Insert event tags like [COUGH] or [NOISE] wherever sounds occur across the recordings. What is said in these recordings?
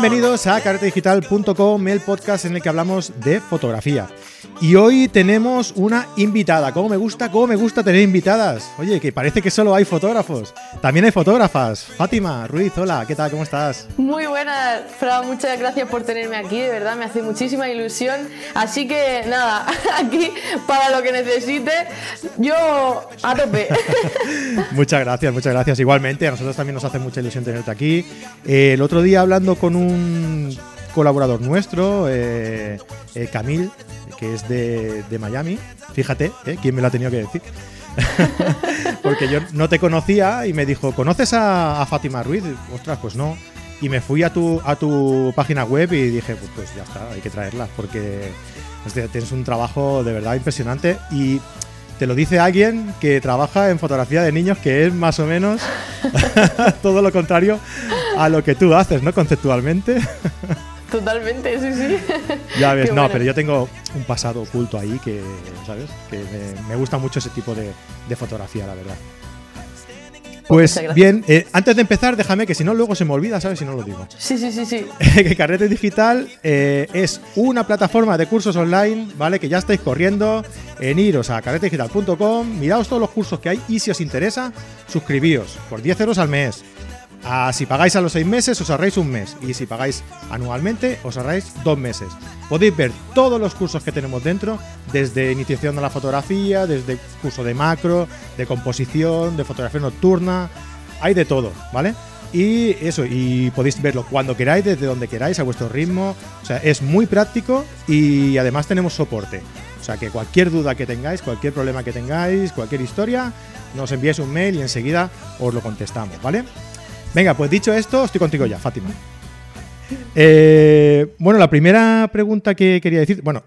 Bienvenidos a caretedigital.com, el podcast en el que hablamos de fotografía. Y hoy tenemos una invitada. ¿Cómo me gusta? ¿Cómo me gusta tener invitadas? Oye, que parece que solo hay fotógrafos. También hay fotógrafas. Fátima Ruiz, hola, ¿qué tal? ¿Cómo estás? Muy buenas, Fra. Muchas gracias por tenerme aquí. De verdad, me hace muchísima ilusión. Así que nada, [LAUGHS] aquí para lo que necesite, yo a tope. [LAUGHS] muchas gracias, muchas gracias. Igualmente, a nosotros también nos hace mucha ilusión tenerte aquí. Eh, el otro día hablando con un colaborador nuestro, eh, eh, Camil, que es de, Miami. Fíjate, ¿eh? ¿quién me lo ha tenido que decir? [LAUGHS] Porque yo no te conocía y me dijo, ¿conoces a, Fátima Ruiz? Ostras, pues no. Y me fui a tu, a tu página web y dije, pues, pues ya está, hay que traerla, porque tienes un trabajo de verdad impresionante y te lo dice alguien que trabaja en fotografía de niños, que es más o menos [LAUGHS] todo lo contrario a lo que tú haces, ¿no? Conceptualmente. Totalmente, sí, sí. Ya ves, [LAUGHS] no, pero yo tengo un pasado oculto ahí que, ¿sabes? Que me, gusta mucho ese tipo de, fotografía, la verdad. Pues bien, eh, antes de empezar, déjame que si no, luego se me olvida, ¿sabes? Si no lo digo. Sí, sí, sí, sí. [LAUGHS] que Carrete Digital eh, es una plataforma de cursos online, ¿vale? Que ya estáis corriendo en iros a carretedigital.com, miraos todos los cursos que hay y si os interesa, suscribíos por 10 euros al mes. Ah, si pagáis a los seis meses, os ahorráis un mes. Y si pagáis anualmente, os ahorráis dos meses. Podéis ver todos los cursos que tenemos dentro, desde iniciación de la fotografía, desde curso de macro, de composición, de fotografía nocturna. Hay de todo, ¿vale? Y eso, y podéis verlo cuando queráis, desde donde queráis, a vuestro ritmo. O sea, es muy práctico y además tenemos soporte. O sea, que cualquier duda que tengáis, cualquier problema que tengáis, cualquier historia, nos enviáis un mail y enseguida os lo contestamos, ¿vale? Venga, pues dicho esto, estoy contigo ya, Fátima. Eh, bueno, la primera pregunta que quería decir, bueno,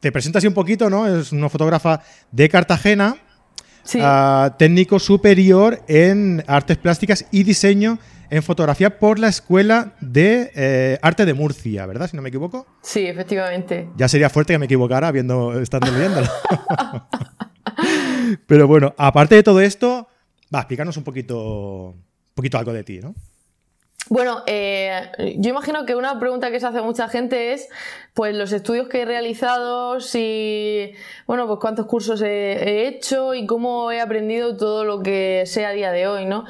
te presentas un poquito, ¿no? Es una fotógrafa de Cartagena, ah, técnico superior en artes plásticas y diseño en fotografía por la Escuela de eh, Arte de Murcia, ¿verdad? Si no me equivoco. Sí, efectivamente. Ya sería fuerte que me equivocara viendo, estando leyéndolo. [LAUGHS] Pero bueno, aparte de todo esto, va, explícanos un poquito poquito algo de ti, ¿no? Bueno, eh, yo imagino que una pregunta que se hace mucha gente es, pues, los estudios que he realizado, si, bueno, pues cuántos cursos he hecho y cómo he aprendido todo lo que sé a día de hoy, ¿no?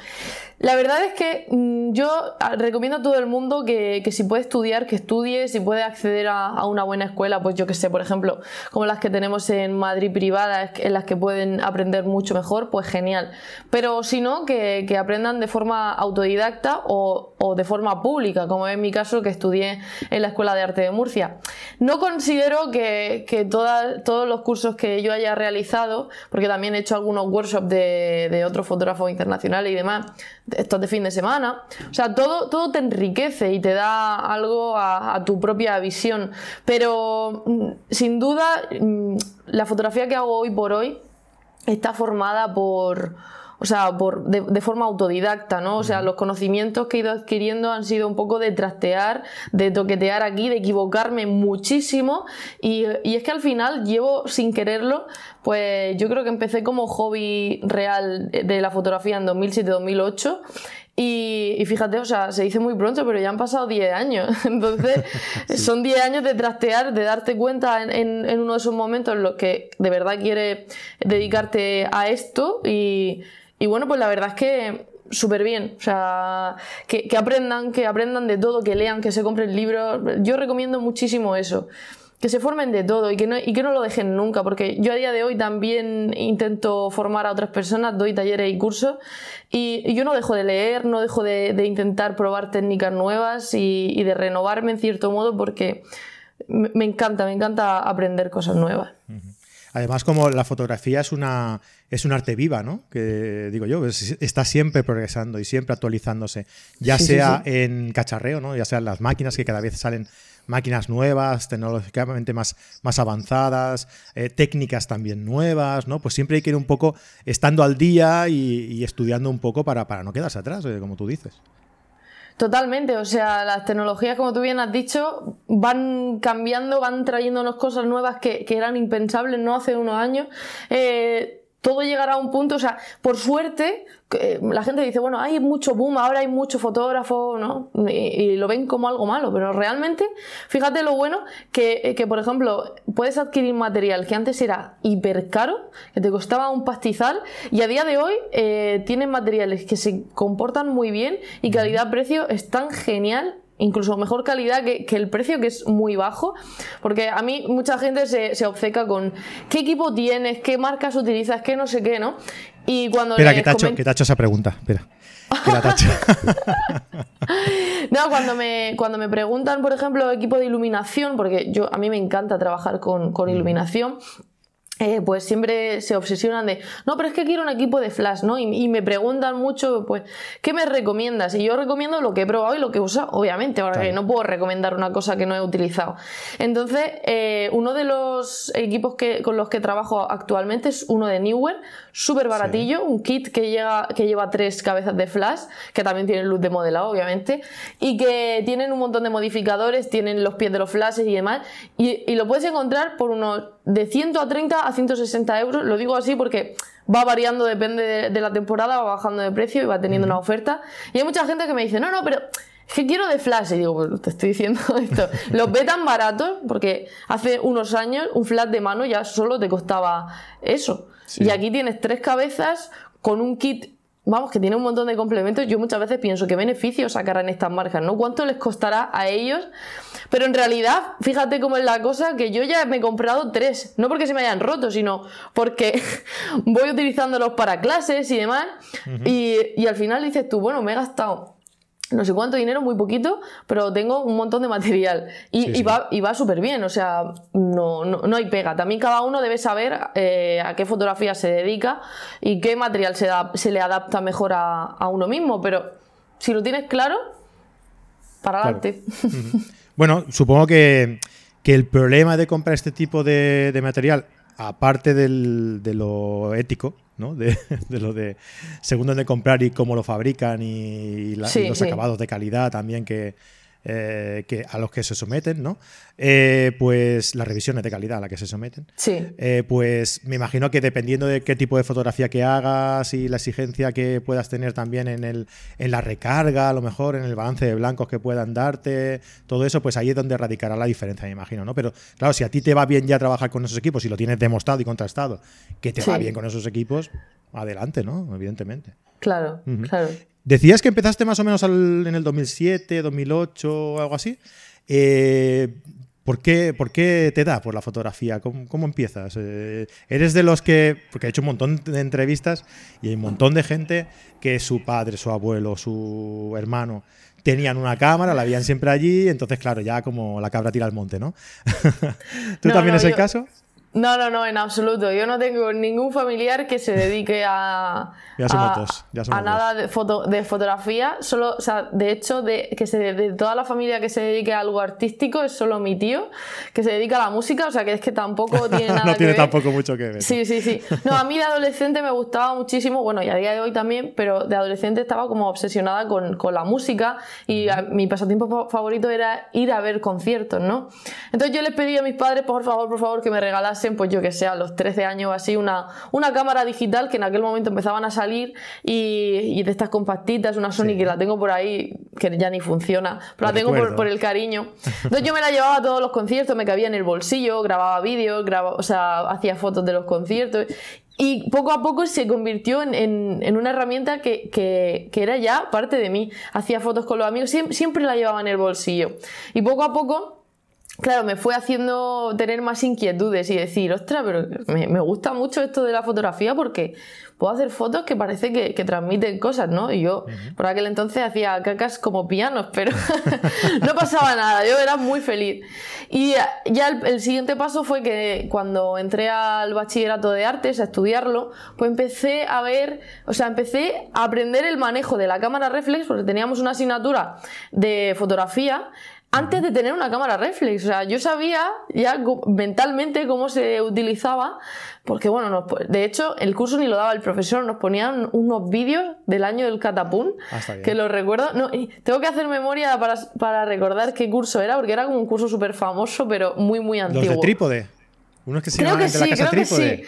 La verdad es que mm, yo ah, recomiendo a todo el mundo que, si puede estudiar, que estudie, si puede acceder a, una buena escuela, pues yo que sé, por ejemplo, como las que tenemos en Madrid privadas, en las que pueden aprender mucho mejor, pues genial. Pero si no, que, aprendan de forma autodidacta o, de forma pública, como en mi caso, que estudié en la Escuela de Arte de Murcia. No considero que, todos los cursos que yo haya realizado, porque también he hecho algunos workshops de, de otros fotógrafos internacionales y demás, estos de fin de semana. O sea, todo, todo te enriquece y te da algo a, tu propia visión. Pero mm, sin duda, mm, la fotografía que hago hoy por hoy está formada por o sea, por, de, forma autodidacta, ¿no? O sea, los conocimientos que he ido adquiriendo han sido un poco de trastear, de toquetear aquí, de equivocarme muchísimo y, es que al final llevo sin quererlo, pues yo creo que empecé como hobby real de la fotografía en 2007-2008 y, fíjate, o sea, se dice muy pronto, pero ya han pasado 10 años. [LAUGHS] Entonces, [LAUGHS] son 10 años de trastear, de darte cuenta en, en, uno de esos momentos en los que de verdad quieres dedicarte a esto y, y bueno, pues la verdad es que súper bien. O sea, que, aprendan, que aprendan de todo, que lean, que se compren libros. Yo recomiendo muchísimo eso. Que se formen de todo y que, no, y que no lo dejen nunca, porque yo a día de hoy también intento formar a otras personas, doy talleres y cursos, y, yo no dejo de leer, no dejo de, intentar probar técnicas nuevas y, de renovarme en cierto modo, porque me, encanta, me encanta aprender cosas nuevas. Además, como la fotografía es una es un arte viva, ¿no? Que digo yo, está siempre progresando y siempre actualizándose, ya sea en cacharreo, ¿no? Ya sean las máquinas que cada vez salen máquinas nuevas, tecnológicamente más, más avanzadas, eh, técnicas también nuevas, ¿no? Pues siempre hay que ir un poco estando al día y, estudiando un poco para, para no quedarse atrás, eh, como tú dices. Totalmente, o sea, las tecnologías, como tú bien has dicho, van cambiando, van trayéndonos cosas nuevas que, eran impensables no hace unos años. Eh, todo llegará a un punto, o sea, por suerte, eh, la gente dice, bueno, hay mucho boom, ahora hay mucho fotógrafo, ¿no? Y, lo ven como algo malo, pero realmente, fíjate lo bueno que, que, por ejemplo, puedes adquirir material que antes era hiper caro, que te costaba un pastizal, y a día de hoy eh, tienen materiales que se comportan muy bien y calidad-precio es tan genial incluso mejor calidad que, el precio, que es muy bajo. Porque a mí mucha gente se, obceca con qué equipo tienes, qué marcas utilizas, qué no sé qué, ¿no? Y cuando. Espera, que te, ha hecho, que esa pregunta. Espera. Que la tacho. [LAUGHS] no, cuando me, cuando me preguntan, por ejemplo, equipo de iluminación, porque yo a mí me encanta trabajar con, con iluminación. Eh, pues siempre se obsesionan de, no, pero es que quiero un equipo de flash, ¿no? Y, me preguntan mucho, pues, ¿qué me recomiendas? Y yo recomiendo lo que he probado y lo que he usado, obviamente, porque no puedo recomendar una cosa que no he utilizado. Entonces, eh, uno de los equipos que, con los que trabajo actualmente es uno de Newer, súper baratillo, un kit que, llega, que lleva tres cabezas de flash, que también tiene luz de modelado, obviamente, y que tienen un montón de modificadores, tienen los pies de los flashes y demás, y, y lo puedes encontrar por unos de 130 a 160 euros. Lo digo así porque va variando, depende de, la temporada, va bajando de precio y va teniendo una oferta. Y hay mucha gente que me dice, no, no, pero es que quiero de flash. Y digo, pues te estoy diciendo [LAUGHS] esto. Los ve tan baratos porque hace unos años un flash de mano ya solo te costaba eso. Y aquí tienes tres cabezas con un kit vamos, que tiene un montón de complementos. Yo muchas veces pienso qué beneficios sacarán estas marcas, ¿no? ¿Cuánto les costará a ellos? Pero en realidad, fíjate cómo es la cosa, que yo ya me he comprado tres. No porque se me hayan roto, sino porque [LAUGHS] voy utilizándolos para clases y demás. y, y al final dices tú, bueno, me he gastado no sé cuánto dinero, muy poquito, pero tengo un montón de material. Y, va, y va súper bien, o sea, no, no, hay pega. También cada uno debe saber eh, a qué fotografía se dedica y qué material se, da, se le adapta mejor a, uno mismo, pero si lo tienes claro, para adelante. bueno, supongo que, el problema de comprar este tipo de, material, aparte de lo ético, ¿no? [LAUGHS] De, lo de según dónde comprar y cómo lo fabrican y, los acabados de calidad también que, eh, que a los que se someten, ¿no? Eh, pues las revisiones de calidad a las que se someten. Sí. Eh, pues me imagino que dependiendo de qué tipo de fotografía que hagas y la exigencia que puedas tener también en, el, en la recarga, a lo mejor en el balance de blancos que puedan darte, todo eso, pues ahí es donde radicará la diferencia, me imagino, ¿no? Pero claro, si a ti te va bien ya trabajar con esos equipos y lo tienes demostrado y contrastado, que te va bien con esos equipos, adelante, ¿no? Evidentemente. Claro, claro. Decías que empezaste más o menos en el 2007, 2008 o algo así. Eh, ¿por, qué, ¿Por qué te da por la fotografía? ¿Cómo, empiezas? Eh, ¿Eres de los que.? Porque he hecho un montón de entrevistas y hay un montón de gente que su padre, su abuelo, su hermano tenían una cámara, la habían siempre allí, entonces, claro, ya como la cabra tira al monte, ¿no? [LAUGHS] ¿Tú también es el caso? No, no, no, en absoluto. Yo no tengo ningún familiar que se dedique a, a, nada de, foto, de fotografía. Solo, o sea, de hecho, de, que se, de toda la familia que se dedique a algo artístico es solo mi tío, que se dedica a la música. O sea, que es que tampoco [LAUGHS] tiene nada no tiene tampoco mucho que ver. Sí, sí, sí. No, a mí de adolescente me gustaba muchísimo, bueno, y a día de hoy también, pero de adolescente estaba como obsesionada con, con la música y mi pasatiempo favorito era ir a ver conciertos, ¿no? Entonces yo les pedí a mis padres, por favor, por favor, que me regalasen pues yo que sé, a los 13 años o así, una, una cámara digital que en aquel momento empezaban a salir y, de estas compactitas, una Sony que la tengo por ahí, que ya ni funciona, pero la tengo por, el cariño. Entonces yo me la llevaba a todos los conciertos, me cabía en el bolsillo, grababa vídeos, grababa, o sea, hacía fotos de los conciertos. Y poco a poco se convirtió en, una herramienta que, que, era ya parte de mí. Hacía fotos con los amigos, siempre, siempre la llevaba en el bolsillo. Y poco a poco claro, me fue haciendo tener más inquietudes y decir, ostras, pero me, gusta mucho esto de la fotografía porque puedo hacer fotos que parece que, transmiten cosas, ¿no? Y yo por aquel entonces hacía cacas como pianos, pero [LAUGHS] no pasaba nada, yo era muy feliz. Y ya el, siguiente paso fue que cuando entré al bachillerato de artes a estudiarlo, pues empecé a ver, o sea, empecé a aprender el manejo de la cámara reflex porque teníamos una asignatura de fotografía antes de tener una cámara reflex. O sea, yo sabía ya mentalmente cómo se utilizaba, porque bueno, de hecho, el curso ni lo daba el profesor, nos ponían unos vídeos del año del catapún, ah, que lo recuerdo. No, tengo que hacer memoria para, para, recordar qué curso era, porque era como un curso súper famoso, pero muy, muy antiguo. ¿Los de trípode? Unos que se llaman de la casa trípode.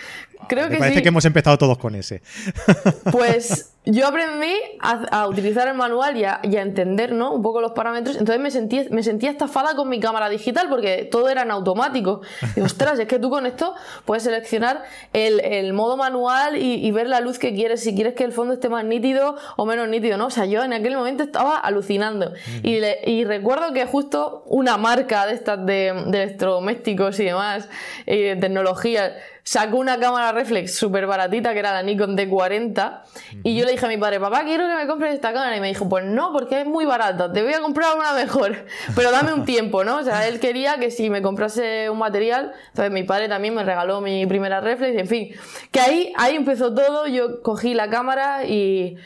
Creo Me que parece sí. que hemos empezado todos con ese. [LAUGHS] Pues yo aprendí a, a utilizar el manual y a, y a entender ¿no? un poco los parámetros. Entonces me sentí, me sentía estafada con mi cámara digital porque todo era en automático. Y ostras, es que tú con esto puedes seleccionar el, el modo manual y, y ver la luz que quieres, si quieres que el fondo esté más nítido o menos nítido, ¿no? O sea, yo en aquel momento estaba alucinando. y, le- y recuerdo que justo una marca de estas de, de electrodomésticos y demás, y de tecnología, sacó una cámara reflex súper baratita que era la Nikon D40 y yo le dije a mi padre, papá, quiero que me compres esta cámara y me dijo, pues no, porque es muy barata, te voy a comprar una mejor, [LAUGHS] pero dame un tiempo, ¿no? O sea, él quería que si me comprase un material, entonces mi padre también me regaló mi primera reflex, en fin, que ahí, ahí empezó todo, yo cogí la cámara y...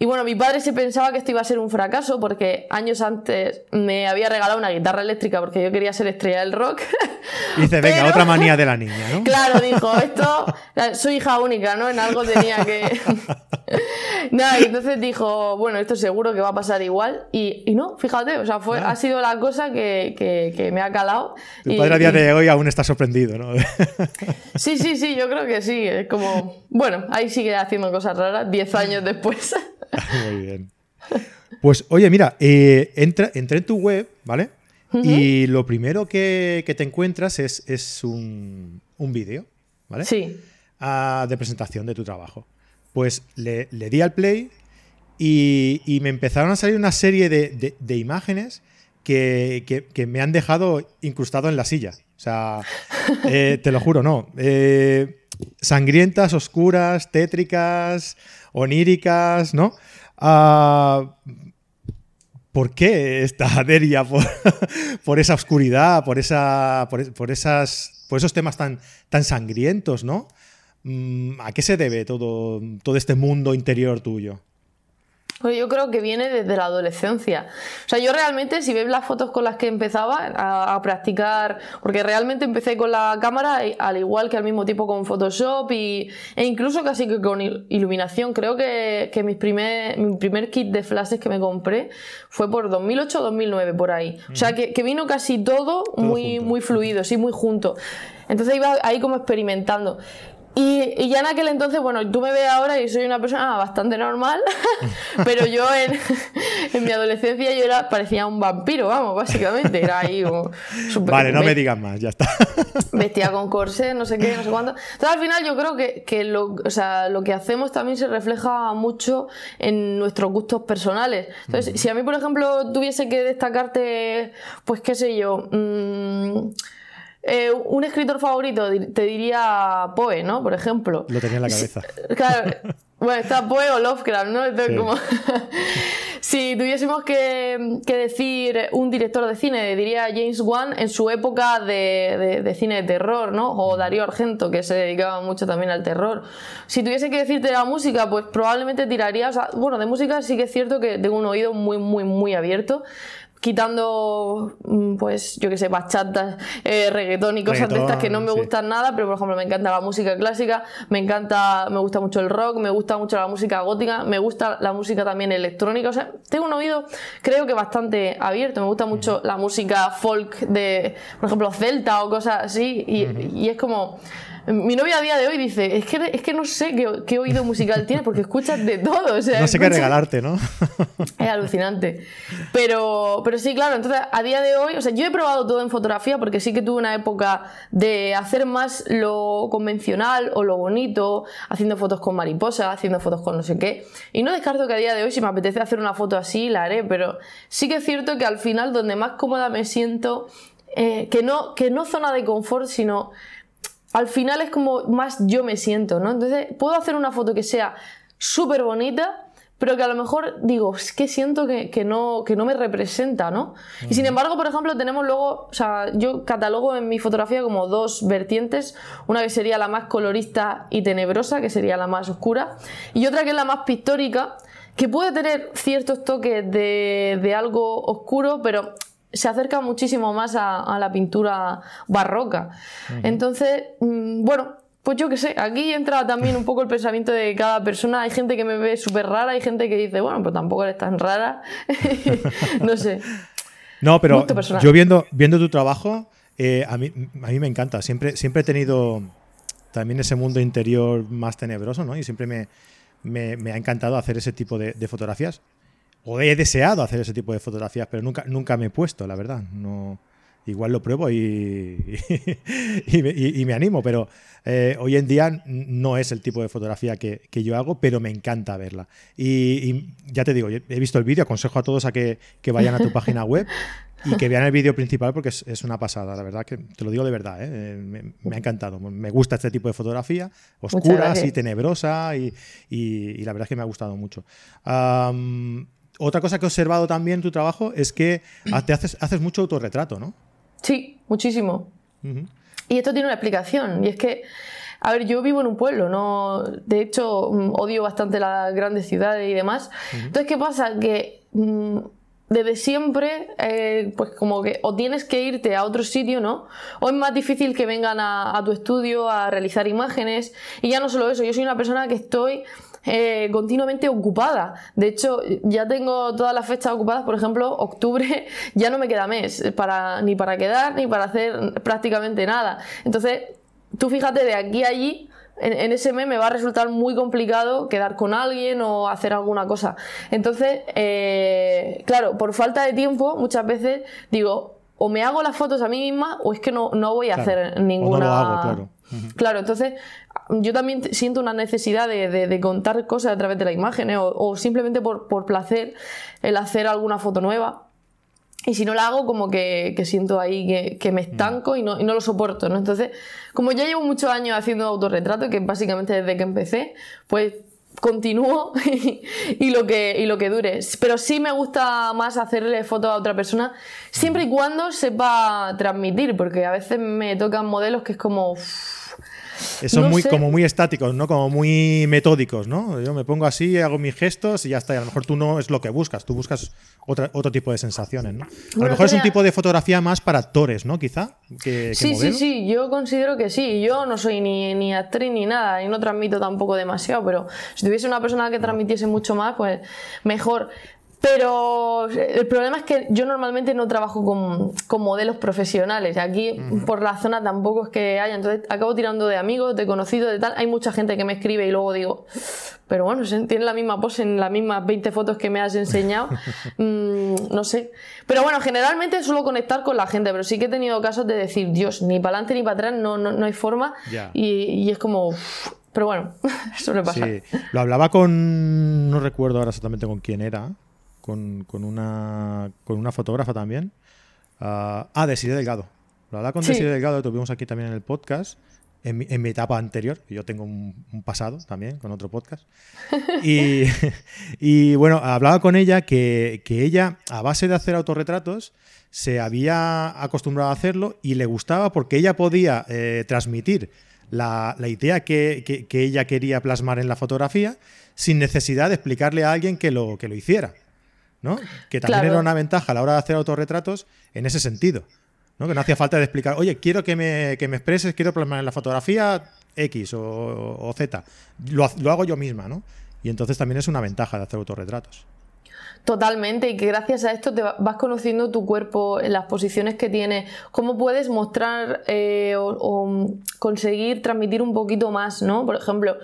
Y bueno, mi padre se pensaba que esto iba a ser un fracaso porque años antes me había regalado una guitarra eléctrica porque yo quería ser estrella del rock. [LAUGHS] Y dice, venga, Pero- otra manía de la niña, ¿no? Claro, [LAUGHS] dijo, esto, soy hija única, ¿no? En algo tenía que... [LAUGHS] Nada, y entonces dijo, bueno, esto seguro que va a pasar igual. Y, y no, fíjate, o sea, fue, Ah. ha sido la cosa que, que- que me ha calado. Tu Y- padre a día y- de hoy aún está sorprendido, ¿no? Sí, sí, sí, yo creo que sí. Es como, bueno, ahí sigue haciendo cosas raras, 10 años después. [LAUGHS] Muy bien. Pues oye, mira, eh, entra, entré en tu web, ¿vale? Y lo primero que, que te encuentras es, es un, un vídeo, ¿vale? Sí. Ah, de presentación de tu trabajo. Pues le, le di al play y, y me empezaron a salir una serie de, de- de imágenes que, que- que me han dejado incrustado en la silla. O sea, [LAUGHS] eh, te lo juro, no. Eh, sangrientas, oscuras, tétricas, oníricas, ¿no? Ah, ¿Por qué esta [LAUGHS] aderia por, esa oscuridad, por, por, esas, por esos temas tan, sangrientos, ¿no? Mm, ¿A qué se debe todo este mundo interior tuyo? Pues yo creo que viene desde la adolescencia. O sea, yo realmente, si ves las fotos con las que empezaba a, a practicar, porque realmente empecé con la cámara y- al igual que al mismo tiempo con Photoshop y, e incluso casi que con il- iluminación. Creo que, que mis primer, mi primer kit de flashes que me compré fue por 2008 o 2009, por ahí. O sea, que, que vino casi todo, muy, junto. muy fluido, sí, muy junto. Entonces iba ahí como experimentando. Y, y ya en aquel entonces, bueno, tú me ves ahora y soy una persona bastante normal, [LAUGHS] pero yo en, [LAUGHS] en mi adolescencia yo era, parecía un vampiro, vamos, básicamente. Era ahí como Vale, no me digas más, ya está. Vestía con corsé, no sé qué, no sé cuánto. Entonces al final yo creo que, que lo, o sea, lo que hacemos también se refleja mucho en nuestros gustos personales. Entonces, si a mí, por ejemplo, tuviese que destacarte, pues qué sé yo, mm, eh, un escritor favorito, te diría Poe, ¿no? Por ejemplo. Lo tenía en la cabeza. [LAUGHS] Claro, bueno, está Poe o Lovecraft, ¿no? Entonces, Sí. como... [LAUGHS] si tuviésemos que, que decir un director de cine, diría James Wan en su época de, de- de cine de terror, ¿no? O Darío Argento, que se dedicaba mucho también al terror. Si tuviese que decirte la música, pues probablemente tiraría... o sea, bueno, de música sí que es cierto que tengo un oído muy, muy, muy abierto. Quitando, mm, pues, yo que sé, bachatas, eh, reggaetón y cosas de estas que no me sí. gustan nada, pero por ejemplo me encanta la música clásica, me encanta, me gusta mucho el rock, me gusta mucho la música gótica, me gusta la música también electrónica, o sea, tengo un oído creo que bastante abierto, me gusta mucho la música folk de, por ejemplo, celta o cosas así, y, y es como... Mi novia a día de hoy dice, es que, es que no sé qué, qué oído musical tienes porque escuchas de todo. O sea, No sé qué regalarte, ¿no? [LAUGHS] es alucinante. Pero, pero sí, claro, entonces a día de hoy, o sea, yo he probado todo en fotografía porque sí que tuve una época de hacer más lo convencional o lo bonito, haciendo fotos con mariposas, haciendo fotos con no sé qué. Y no descarto que a día de hoy, si me apetece hacer una foto así, la haré, pero sí que es cierto que al final, donde más cómoda me siento, eh, que, no, que no zona de confort, sino al final es como más yo me siento, ¿no? Entonces puedo hacer una foto que sea súper bonita, pero que a lo mejor digo, es que siento que, que no, que no me representa, ¿no? Y sin embargo, por ejemplo, tenemos luego, o sea, yo catalogo en mi fotografía como dos vertientes, una que sería la más colorista y tenebrosa, que sería la más oscura, y otra que es la más pictórica, que puede tener ciertos toques de, de algo oscuro, pero se acerca muchísimo más a, a la pintura barroca. Entonces, mm, bueno, pues yo qué sé, aquí entra también un poco el pensamiento de cada persona. Hay gente que me ve súper rara, hay gente que dice, bueno, pues tampoco eres tan rara. [LAUGHS] no sé. No, pero yo viendo, viendo tu trabajo, Eh, a, mí, a mí me encanta. Siempre, siempre he tenido también ese mundo interior más tenebroso, ¿no? Y siempre me, me, ha encantado hacer ese tipo de, fotografías. O he deseado hacer ese tipo de fotografías, pero nunca, nunca me he puesto, la verdad. No, igual lo pruebo y, [LAUGHS] y, me, animo, pero eh, hoy en día no es el tipo de fotografía que, yo hago, pero me encanta verla. Y, ya te digo, he visto el vídeo, aconsejo a todos a que, vayan a tu página web y que vean el vídeo principal porque es, una pasada, la verdad que te lo digo de verdad, ¿eh? me, ha encantado. Me gusta este tipo de fotografía, oscura, así tenebrosa y, la verdad es que me ha gustado mucho. Otra cosa que he observado también en tu trabajo es que te haces, haces mucho autorretrato, ¿no? Sí, muchísimo. Y esto tiene una explicación, y es que, a ver, yo vivo en un pueblo, no, de hecho, mm, odio bastante las grandes ciudades y demás. Entonces, ¿qué pasa? Que mm, desde siempre, eh, pues como que o tienes que irte a otro sitio, ¿no? O es más difícil que vengan a, tu estudio a realizar imágenes. Y ya no solo eso, yo soy una persona que estoy eh, continuamente ocupada. De hecho, ya tengo todas las fechas ocupadas, por ejemplo, octubre [LAUGHS] ya no me queda mes para, ni para quedar ni para hacer prácticamente nada. Entonces, tú fíjate de aquí a allí en, ese mes me va a resultar muy complicado quedar con alguien o hacer alguna cosa. Entonces, eh, claro, por falta de tiempo, muchas veces digo, o me hago las fotos a mí misma o es que no, no voy a hacer ninguna. claro. Claro, entonces yo también siento una necesidad de, contar cosas a través de la imagen o, simplemente por, por, placer el hacer alguna foto nueva. Y si no la hago, como que, siento ahí que, me mm. estanco y no, y no, lo soporto, ¿no? Entonces, como ya llevo muchos años haciendo autorretrato, que básicamente desde que empecé, pues continúo [LAUGHS] y, lo que, y lo que dure. Pero sí me gusta más hacerle fotos a otra persona, siempre y cuando sepa transmitir, porque a veces me tocan modelos que es como... Son muy, como muy estáticos, ¿no? Como muy metódicos, ¿no? Yo me pongo así, hago mis gestos y ya está. Y a lo mejor tú no es lo que buscas, tú buscas otro tipo de sensaciones, ¿no? A lo mejor es un tipo de fotografía más para actores, ¿no? Quizá. sí, sí, sí, yo considero que sí. Yo no soy ni, ni actriz ni nada y no transmito tampoco demasiado, pero si tuviese una persona que transmitiese mucho más, pues mejor. Pero el problema es que yo normalmente no trabajo con, modelos profesionales. Aquí por la zona tampoco es que haya. Entonces acabo tirando de amigos, de conocidos, de tal. Hay mucha gente que me escribe y luego digo, pero bueno, tiene la misma pose en las mismas 20 fotos que me has enseñado. [LAUGHS] Mm, no sé. Pero bueno, generalmente suelo conectar con la gente, pero sí que he tenido casos de decir, Dios, ni para adelante ni para atrás, no, no, hay forma. Y, es como... pero bueno, [LAUGHS] eso me pasa. Sí. Lo hablaba con. No recuerdo ahora exactamente con quién era con, una, con una fotógrafa también. Uh, ah, Desiree Delgado. Lo hablaba con sí. Delgado, lo tuvimos aquí también en el podcast. En mi, en mi, etapa anterior, yo tengo un, pasado también con otro podcast. [LAUGHS] Y, y bueno, hablaba con ella que, que, ella, a base de hacer autorretratos, se había acostumbrado a hacerlo y le gustaba porque ella podía eh, transmitir la, la idea que, que, que, ella quería plasmar en la fotografía sin necesidad de explicarle a alguien que lo, que lo hiciera. ¿No? Que también era una ventaja a la hora de hacer autorretratos en ese sentido. ¿no? Que no hacía falta de explicar, oye, quiero que me, que me expreses, quiero plasmar en la fotografía X o, Z. Lo, hago yo misma, ¿no? Y entonces también es una ventaja de hacer autorretratos. Totalmente, y que gracias a esto te vas conociendo tu cuerpo, las posiciones que tiene, cómo puedes mostrar eh, o, conseguir transmitir un poquito más, ¿no? Por ejemplo,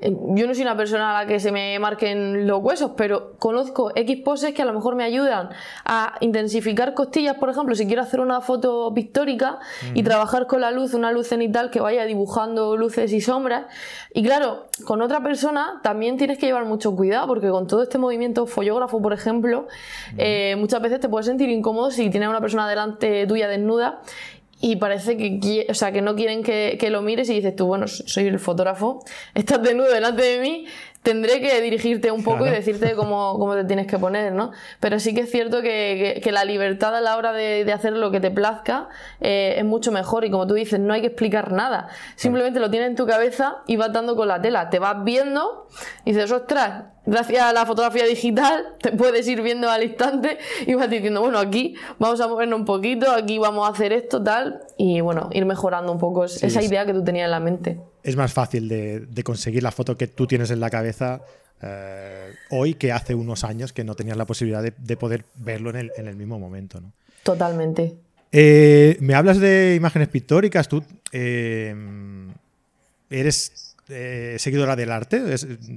yo no soy una persona a la que se me marquen los huesos, pero conozco X poses que a lo mejor me ayudan a intensificar costillas, por ejemplo, si quiero hacer una foto pictórica y trabajar con la luz, una luz cenital que vaya dibujando luces y sombras. Y claro, con otra persona también tienes que llevar mucho cuidado, porque con todo este movimiento follógrafo, por ejemplo, eh, muchas veces te puedes sentir incómodo si tienes a una persona delante tuya desnuda y parece que, o sea, que no quieren que, que, lo mires y dices tú, bueno, soy el fotógrafo, estás desnudo delante de mí, tendré que dirigirte un poco y decirte cómo, cómo, te tienes que poner, ¿no? Pero sí que es cierto que, que, la libertad a la hora de, de hacer lo que te plazca eh, es mucho mejor y como tú dices, no hay que explicar nada, simplemente lo tienes en tu cabeza y vas dando con la tela, te vas viendo y dices, ostras, gracias a la fotografía digital [LAUGHS] te puedes ir viendo al instante y vas diciendo, bueno, aquí vamos a movernos un poquito, aquí vamos a hacer esto, tal, y bueno, ir mejorando un poco esa idea que tú tenías en la mente. Es más fácil de, conseguir la foto que tú tienes en la cabeza eh, hoy que hace unos años que no tenías la posibilidad de, poder verlo en el, mismo momento, ¿no? Totalmente. Eh, me hablas de imágenes pictóricas, tú eh, eres eh, seguidora del arte?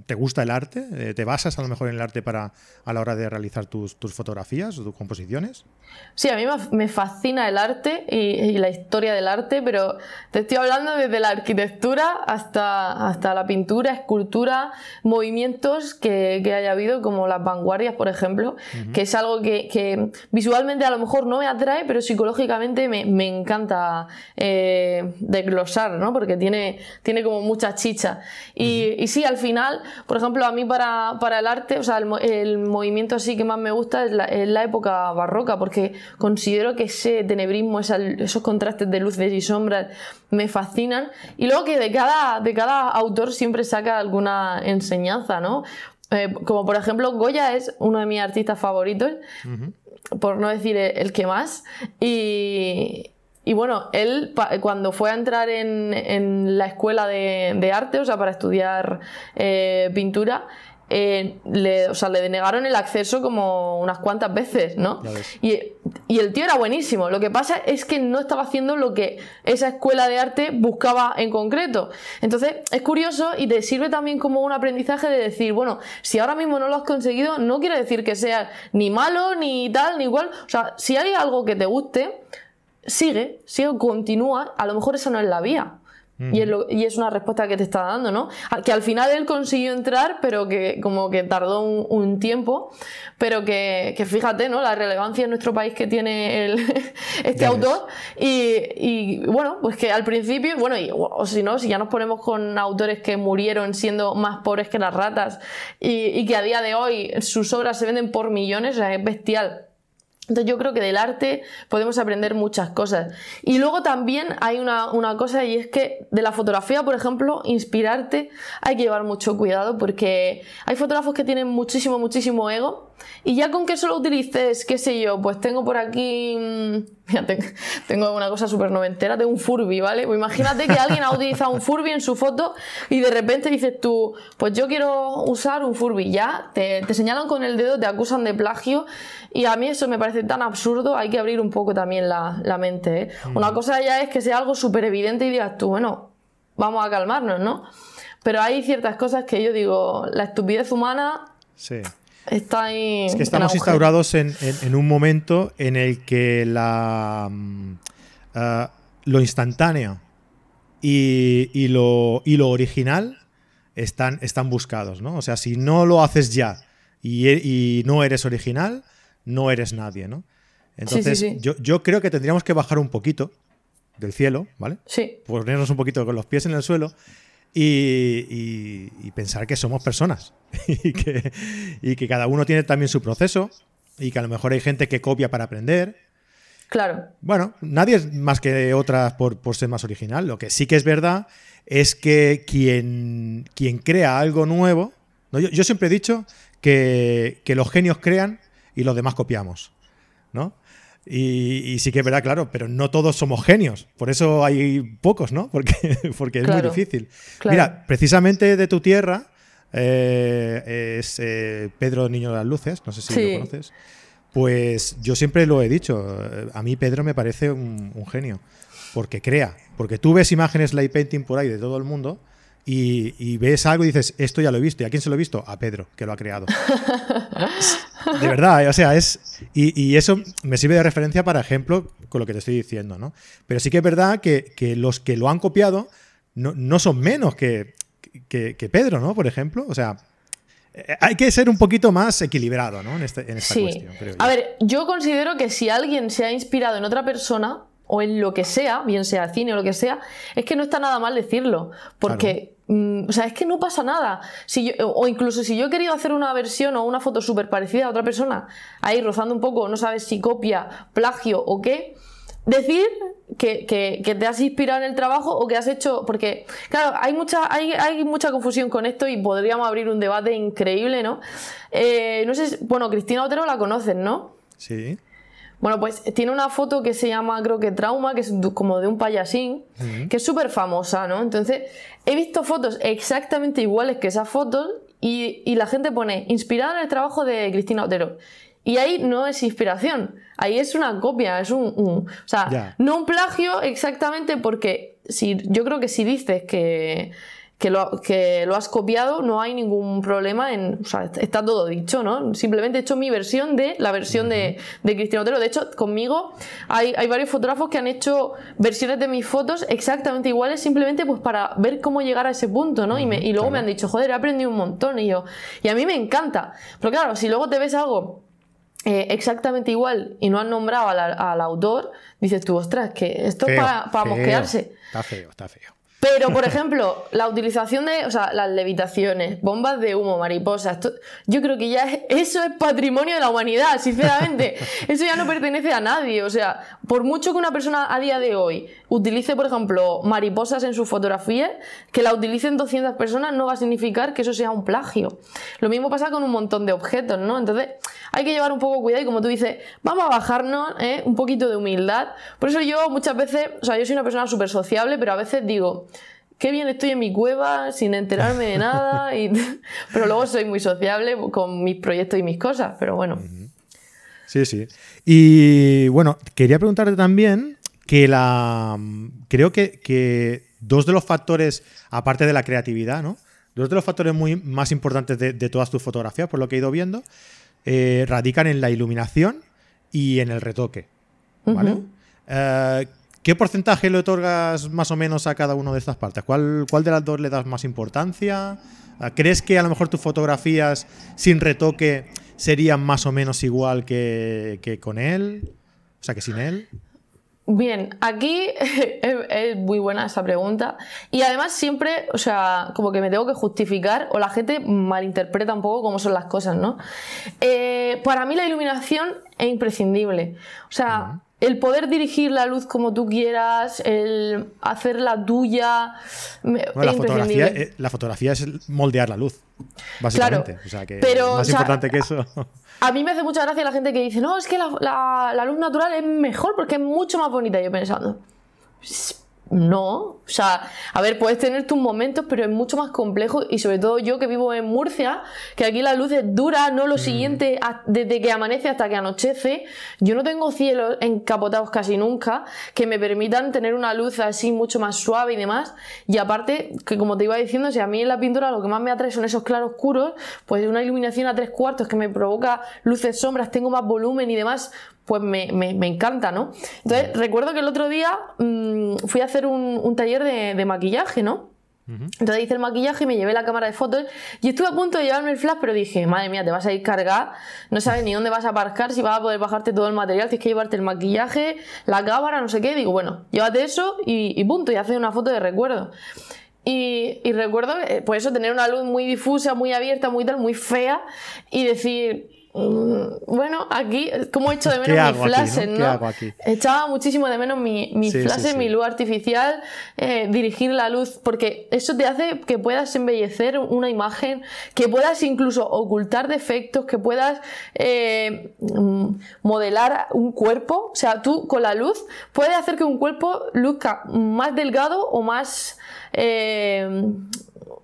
¿Te gusta el arte? Eh, ¿Te basas a lo mejor en el arte para a la hora de realizar tus, fotografías o tus composiciones? Sí, a mí me fascina el arte y, la historia del arte, pero te estoy hablando desde la arquitectura hasta, hasta la pintura, escultura, movimientos que, que haya habido, como las vanguardias, por ejemplo, que es algo que, visualmente a lo mejor no me atrae, pero psicológicamente me, me encanta eh, desglosar, ¿no? Porque tiene, tiene como mucha chicha y, sí, al final, por ejemplo, a mí para, el arte, o sea, el, movimiento así que más me gusta es la, época barroca, porque considero que ese tenebrismo, esos contrastes de luces y sombras me fascinan. Y luego que de cada, de cada autor siempre saca alguna enseñanza, ¿no? Eh, como por ejemplo, Goya es uno de mis artistas favoritos, por no decir el que más. Y, y bueno, él cuando fue a entrar en, la escuela de, arte, o sea, para estudiar eh, pintura, eh, le, o sea, le denegaron el acceso como unas cuantas veces, ¿no? Y, el tío era buenísimo. Lo que pasa es que no estaba haciendo lo que esa escuela de arte buscaba en concreto. Entonces, es curioso y te sirve también como un aprendizaje de decir, bueno, si ahora mismo no lo has conseguido, no quiere decir que sea ni malo, ni tal, ni igual. O sea, si hay algo que te guste, sigue, sigue, continúa, a lo mejor esa no es la vía. Y, es una respuesta que te está dando, ¿no? Que al final él consiguió entrar, pero que como que tardó un, tiempo, pero que, fíjate, ¿no? La relevancia en nuestro país que tiene el, [LAUGHS] este autor. Y, bueno, pues que al principio, bueno, o si no, si ya nos ponemos con autores que murieron siendo más pobres que las ratas y, que a día de hoy sus obras se venden por millones, o sea, es bestial entonces yo creo que del arte podemos aprender muchas cosas. Y luego también hay una, cosa y es que de la fotografía, por ejemplo, inspirarte hay que llevar mucho cuidado porque hay fotógrafos que tienen muchísimo, muchísimo ego y ya con que solo utilices, qué sé yo, pues tengo por aquí... Mm, [LAUGHS] tengo una cosa súper noventera, tengo un Furby, ¿vale? Pues imagínate que alguien ha utilizado un Furby en su foto y de repente dices tú, pues yo quiero usar un Furby, ya, te, señalan con el dedo, te acusan de plagio y a mí eso me parece tan absurdo, hay que abrir un poco también la, mente. ¿eh? Una cosa ya es que sea algo súper evidente y digas tú, bueno, vamos a calmarnos, ¿no? Pero hay ciertas cosas que yo digo, la estupidez humana... Sí está ahí. Es que estamos instaurados en, un momento en el que la, mm, ah, lo instantáneo y, lo, y, lo, original están, están buscados, ¿no? O sea, si no lo haces ya y, no eres original, no eres nadie, ¿no? Entonces, Yo, yo creo que tendríamos que bajar un poquito del cielo, ¿vale? Sí. Ponernos un poquito con los pies en el suelo y, pensar que somos personas [LAUGHS] y, que, cada uno tiene también su proceso y que a lo mejor hay gente que copia para aprender. Claro. Bueno, nadie es más que otras por, ser más original. Lo que sí que es verdad es que quien, quien crea algo nuevo, yo, siempre he dicho que, que los genios crean y los demás copiamos. ¿no? Y, sí que es verdad, claro, pero no todos somos genios. Por eso hay pocos, ¿no? [LAUGHS] Porque, porque es muy difícil. Mira, precisamente de tu tierra eh, es eh, Pedro Niño de las Luces, no sé si lo conoces. Pues yo siempre lo he dicho, eh, a mí Pedro me parece un, un genio, porque crea, porque tú ves imágenes light painting por ahí de todo el mundo y, ves algo y dices, esto ya lo he visto. ¿Y a quién se lo he visto? A Pedro, que lo ha creado. [LAUGHS] de verdad, o sea, es. Y, eso me sirve de referencia para ejemplo con lo que te estoy diciendo, ¿no? Pero sí que es verdad que, los que lo han copiado no, son menos que, Pedro, ¿no? Por ejemplo. O sea, eh, hay que ser un poquito más equilibrado, ¿no? En, este, esta cuestión. A ver, yo considero que si alguien se ha inspirado en otra persona, o en lo que sea, bien sea cine o lo que sea, es que no está nada mal decirlo. Porque, mm, o sea, es que no pasa nada. Si o incluso si yo he querido hacer una versión o una foto súper parecida a otra persona, ahí rozando un poco, no sabes si copia, plagio o qué, decir que, te has inspirado en el trabajo o que has hecho. Porque, claro, hay mucha, hay, hay mucha confusión con esto y podríamos abrir un debate increíble, ¿no? Eh, no sé, bueno, Cristina Otero la conocen, ¿no? Sí. Bueno, pues tiene una foto que se llama, creo que Trauma, que es como de un payasín, que es súper famosa, ¿no? Entonces, he visto fotos exactamente iguales que esas fotos y, la gente pone inspirada en el trabajo de Cristina Otero. Y ahí no es inspiración, ahí es una copia, es un... o sea, no un plagio exactamente porque si, yo creo que si dices que que lo, que lo has copiado, no hay ningún problema en. O sea, está todo dicho, ¿no? Simplemente he hecho mi versión de la versión de, de Cristiano Otero. De hecho, conmigo hay, hay, varios fotógrafos que han hecho versiones de mis fotos exactamente iguales, simplemente pues para ver cómo llegar a ese punto, ¿no? y, me, y, luego me han dicho, joder, he aprendido un montón. Y yo, y a mí me encanta. Pero claro, si luego te ves algo. Eh, exactamente igual y no han nombrado al, autor, dices tú, ostras, que esto es para, para mosquearse. Está feo, está feo. Pero, por ejemplo, la utilización de, o sea, las levitaciones, bombas de humo, mariposas, yo creo que ya eso es patrimonio de la humanidad, sinceramente. [LAUGHS] Eso ya no pertenece a nadie. O sea, por mucho que una persona a día de hoy utilice, por ejemplo, mariposas en sus fotografías, que la utilicen 200 personas no va a significar que eso sea un plagio. Lo mismo pasa con un montón de objetos, ¿no? Entonces, hay que llevar un poco cuidado y como tú dices, vamos a bajarnos ¿eh? un poquito de humildad. Por eso yo muchas veces, o sea, yo soy una persona súper sociable, pero a veces digo, qué bien estoy en mi cueva sin enterarme de nada, y... [LAUGHS] pero luego soy muy sociable con mis proyectos y mis cosas, pero bueno. Sí, sí. Y bueno, quería preguntarte también que la... Creo que, dos de los factores, aparte de la creatividad, ¿no? Dos de los factores muy, más importantes de, de todas tus fotografías, por lo que he ido viendo, eh, radican en la iluminación y en el retoque. ¿Vale? Eh, ¿Qué porcentaje le otorgas más o menos a cada una de estas partes? ¿Cuál, ¿Cuál, de las dos le das más importancia? Eh, ¿Crees que a lo mejor tus fotografías sin retoque serían más o menos igual que, que con él? O sea, que sin él. Bien, aquí [LAUGHS] es, muy buena esa pregunta. Y además siempre, o sea, como que me tengo que justificar o la gente malinterpreta un poco cómo son las cosas, ¿no? Eh, para mí la iluminación es imprescindible. O sea, el poder dirigir la luz como tú quieras, el hacer la tuya. la, fotografía, eh, la fotografía es moldear la luz, básicamente. o sea, que pero, más importante que eso. A mí me hace mucha gracia la gente que dice, no, es que la, la luz natural es mejor porque es mucho más bonita. Yo pensando, no, o sea, a ver, puedes tener tus momentos, pero es mucho más complejo y sobre todo yo que vivo en Murcia, que aquí la luz es dura, no lo mm. siguiente desde que amanece hasta que anochece, yo no tengo cielos encapotados casi nunca que me permitan tener una luz así mucho más suave y demás. Y aparte, que como te iba diciendo, si a mí en la pintura lo que más me atrae son esos claros oscuros, pues una iluminación a tres cuartos que me provoca luces, sombras, tengo más volumen y demás, pues me, encanta, ¿no? Entonces, recuerdo que el otro día mm, fui a hacer un, taller de, maquillaje, ¿no? Entonces hice el maquillaje y me llevé la cámara de fotos y estuve a punto de llevarme el flash, pero dije, madre mía, te vas a ir cargar, no sabes ni dónde vas a aparcar, si vas a poder bajarte todo el material, tienes que llevarte el maquillaje, la cámara, no sé qué. Digo, bueno, llévate eso y, punto, y haces una foto de recuerdo. Y, y recuerdo, eh, pues eso, tener una luz muy difusa, muy abierta, muy tal, muy fea y decir, bueno, aquí, como he hecho de [LAUGHS] menos mi flashes, ¿no? Echaba muchísimo de menos mi, mi mi luz artificial, eh, dirigir la luz, porque eso te hace que puedas embellecer una imagen, que puedas incluso ocultar defectos, que puedas eh, mm, modelar un cuerpo. O sea, tú con la luz puedes hacer que un cuerpo luzca más delgado o más. Eh,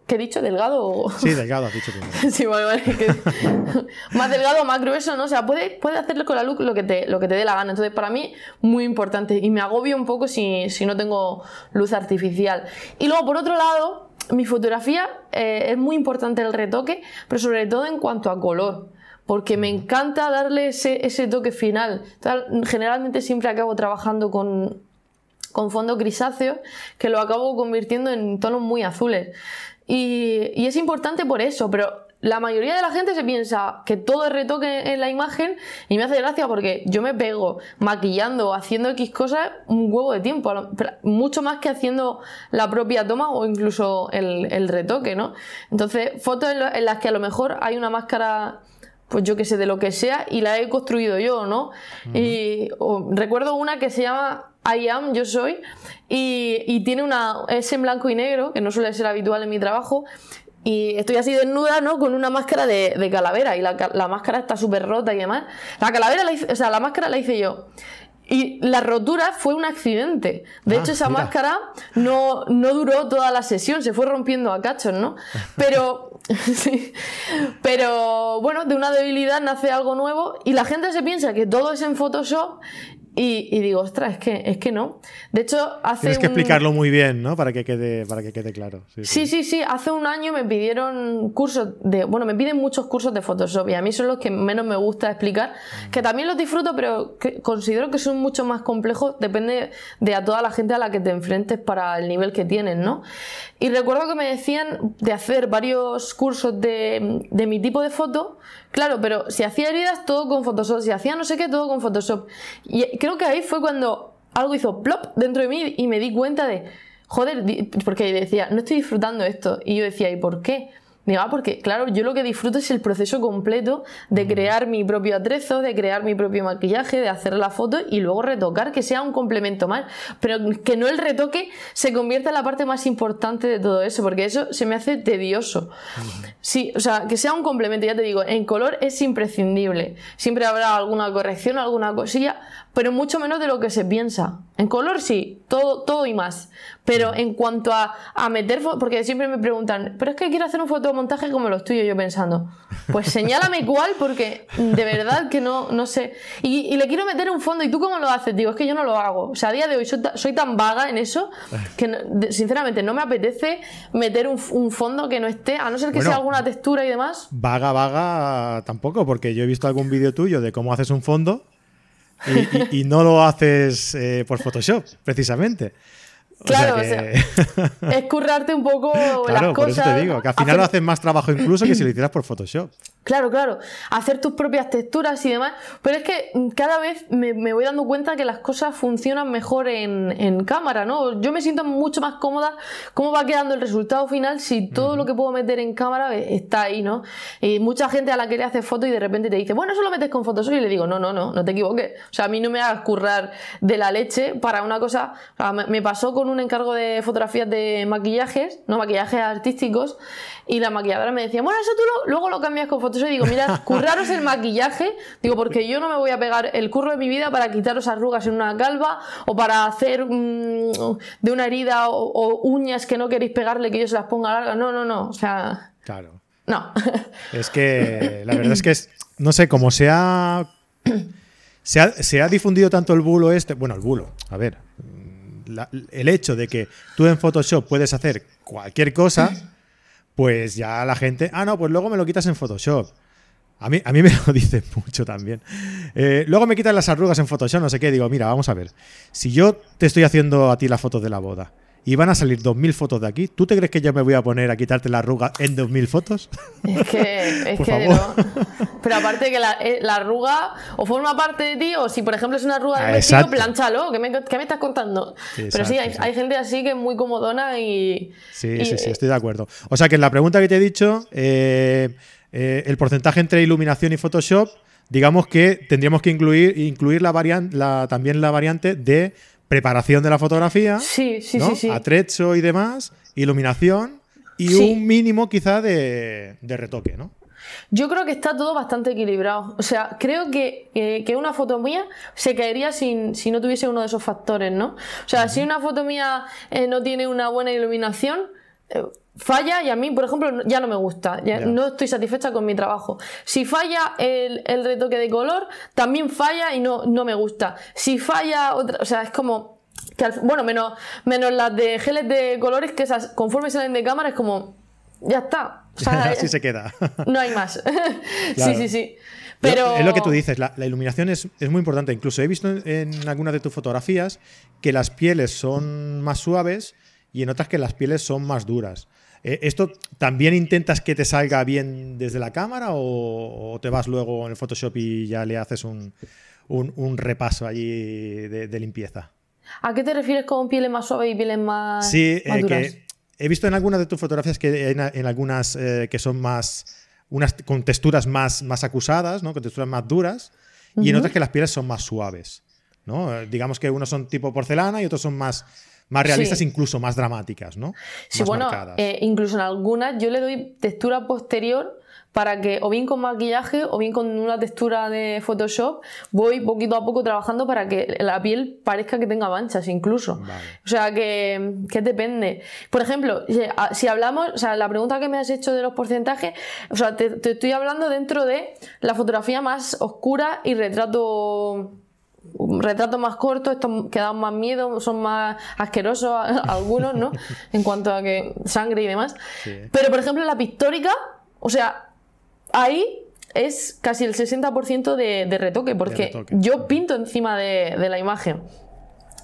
¿Qué he dicho? ¿Delgado? Sí, delgado, has dicho tú. [LAUGHS] sí, vale, vale. [LAUGHS] más delgado, más grueso, ¿no? O sea, puede, puede hacerle con la luz lo que, te, lo que te dé la gana. Entonces, para mí, muy importante. Y me agobio un poco si, si no tengo luz artificial. Y luego, por otro lado, mi fotografía eh, es muy importante el retoque, pero sobre todo en cuanto a color porque me encanta darle ese, ese toque final. generalmente siempre acabo trabajando con, con fondos grisáceos que lo acabo convirtiendo en tonos muy azules. Y, es importante por eso, pero la mayoría de la gente se piensa que todo es retoque en la imagen y me hace gracia porque yo me pego maquillando, haciendo X cosas un huevo de tiempo, mucho más que haciendo la propia toma o incluso el, retoque, ¿no? Entonces, fotos en, las que a lo mejor hay una máscara pues yo que sé, de lo que sea, y la he construido yo, ¿no? Y recuerdo una que se llama I am, yo soy, y, tiene una, es en blanco y negro, que no suele ser habitual en mi trabajo, y estoy así desnuda, ¿no? Con una máscara de, calavera, y la, máscara está súper rota y demás. La calavera, la hice, o sea, la máscara la hice yo. Y la rotura fue un accidente. De Ah, hecho, esa mira. máscara no, no duró toda la sesión, se fue rompiendo a cachos, ¿no? Pero, [LAUGHS] sí. Pero bueno, de una debilidad nace algo nuevo y la gente se piensa que todo es en Photoshop y, y digo, ostras, es que, es que no. De hecho, hace Tienes que un- explicarlo muy bien, ¿no? Para que quede, para que quede claro. Sí, Sí, sí, sí. Hace un año me pidieron cursos de. Bueno, me piden muchos cursos de Photoshop y a mí son los que menos me gusta explicar. Que también los disfruto, pero que considero que son mucho más complejos. Depende de a toda la gente a la que te enfrentes para el nivel que tienen, ¿no? Y recuerdo que me decían de hacer varios cursos de, de mi tipo de foto. Claro, pero si hacía heridas, todo con Photoshop. Si hacía no sé qué, todo con Photoshop. Y creo que ahí fue cuando algo hizo plop dentro de mí y me di cuenta de. Joder, porque decía, no estoy disfrutando esto. Y yo decía, ¿y por qué? Digo, ah, porque claro, yo lo que disfruto es el proceso completo de crear mi propio atrezo, de crear mi propio maquillaje, de hacer la foto y luego retocar, que sea un complemento más. Pero que no el retoque se convierta en la parte más importante de todo eso, porque eso se me hace tedioso. Sí, o sea, que sea un complemento, ya te digo, en color es imprescindible. Siempre habrá alguna corrección, alguna cosilla, pero mucho menos de lo que se piensa. En color sí, todo, todo y más. Pero en cuanto a, a meter, porque siempre me preguntan, pero es que quiero hacer un fotomontaje como los tuyos, yo pensando, pues señálame [LAUGHS] cuál, porque de verdad que no, no sé. Y, y le quiero meter un fondo, ¿y tú cómo lo haces? Digo, es que yo no lo hago. O sea, a día de hoy soy, soy tan vaga en eso que no- sinceramente no me apetece meter un, un fondo que no esté, a no ser que Bueno. sea alguna textura y demás. Vaga, vaga tampoco, porque yo he visto algún vídeo tuyo de cómo haces un fondo [LAUGHS] y, y- y no lo haces eh, por Photoshop, precisamente. O Claro, sea o [LAUGHS] sea, es currarte un poco las claro, por cosas. eso te digo, que al final hacer- lo haces más trabajo incluso que si lo hicieras por Photoshop. Claro, claro, hacer tus propias texturas y demás. Pero es que mm, cada vez me, me voy dando cuenta que las cosas funcionan mejor en, en cámara, ¿no? Yo me siento mucho más cómoda cómo va quedando el resultado final si todo lo que puedo meter en cámara eh, está ahí, ¿no? Y mucha gente a la que le hace foto y de repente te dice, bueno, eso lo metes con Photoshop y le digo, no, no, no, no te equivoques. O sea, a mí no me hagas currar de la leche para una cosa. o sea, me- me pasó con un encargo de fotografías de maquillajes, no maquillajes artísticos, y la maquilladora me decía, bueno, eso tú lo- luego lo cambias con Photoshop. Y digo, mira, [LAUGHS] curraros el maquillaje, digo, porque yo no me voy a pegar el curro de mi vida para quitaros arrugas en una calva o para hacer mm, de una herida o, o uñas que no queréis pegarle que yo se las ponga largas. No, no, no, o sea, Claro. no. [LAUGHS] Es que la verdad es que es, no sé, como se ha, se ha, se ha difundido tanto el bulo este, bueno, el bulo, a ver, la- el hecho de que tú en Photoshop puedes hacer cualquier cosa, pues ya la gente, ah, no, pues luego me lo quitas en Photoshop. A mí, a mí me lo [LAUGHS] dicen mucho también. Eh, luego me quitan las arrugas en Photoshop, no sé qué. Digo, mira, vamos a ver. Si yo te estoy haciendo a ti las fotos de la boda y van a salir 2.000 fotos de aquí, ¿tú te crees que yo me voy a poner a quitarte la arruga en 2.000 fotos? Es que, [LAUGHS] es que no. Pero aparte que la, eh, la arruga o forma parte de ti, o si por ejemplo es una arruga de vestido, planchalo. ¿Qué me, qué me estás contando? Pero sí, hay, sí. hay gente así que es muy comodona y. Sí, y- sí, sí, estoy de acuerdo. O sea que en la pregunta que te he dicho, eh, eh, el porcentaje entre iluminación y Photoshop, digamos que tendríamos que incluir, incluir la varian- la, también la variante de preparación de la fotografía, Sí, sí, ¿no? sí, sí. atrecho y demás, iluminación y un mínimo quizá de, de retoque, ¿no? Yo creo que está todo bastante equilibrado. O sea, creo que, que- que una foto mía se caería sin, si no tuviese uno de esos factores, ¿no? O sea, si una foto mía eh, no tiene una buena iluminación, eh, falla y a mí, por ejemplo, ya no me gusta. Ya Ya. No estoy satisfecha con mi trabajo. Si falla el, el retoque de color, también falla y no, no me gusta. Si falla otra, o sea, es como... Que al- bueno, menos, menos las de geles de colores que esas, conforme salen de cámara, es como... Ya está. O sea, [LAUGHS] Así se queda. [LAUGHS] no hay más. [LAUGHS] Claro. Sí, sí, sí. Pero. Es lo que tú dices, la, la iluminación es, es muy importante. Incluso he visto en, en algunas de tus fotografías que las pieles son más suaves y en otras que las pieles son más duras. Eh, ¿Esto también intentas que te salga bien desde la cámara o, o te vas luego en el Photoshop y ya le haces un, un- un repaso allí de, de limpieza? ¿A qué te refieres con pieles más suaves y pieles más, Sí, más eh, duras? que he visto en algunas de tus fotografías que en, en algunas eh, que son más unas con texturas más, más acusadas, ¿no? Con texturas más duras, y en otras que las pieles son más suaves. ¿no? Digamos que unos son tipo porcelana y otros son más, más realistas, Sí. incluso más dramáticas, ¿no? Sí, más bueno, eh, incluso en algunas yo le doy textura posterior para que o bien con maquillaje o bien con una textura de Photoshop voy poquito a poco trabajando para que la piel parezca que tenga manchas incluso. O sea, que, que, depende. Por ejemplo, si hablamos, o sea, la pregunta que me has hecho de los porcentajes, o sea, te, te estoy hablando dentro de la fotografía más oscura y retrato retratos más cortos, estos que dan más miedo, son más asquerosos [LAUGHS] algunos, ¿no? en cuanto a que sangre y demás. Pero, por ejemplo, la pictórica, o sea, ahí es casi el 60% de, retoque, porque yo pinto encima de, de la imagen.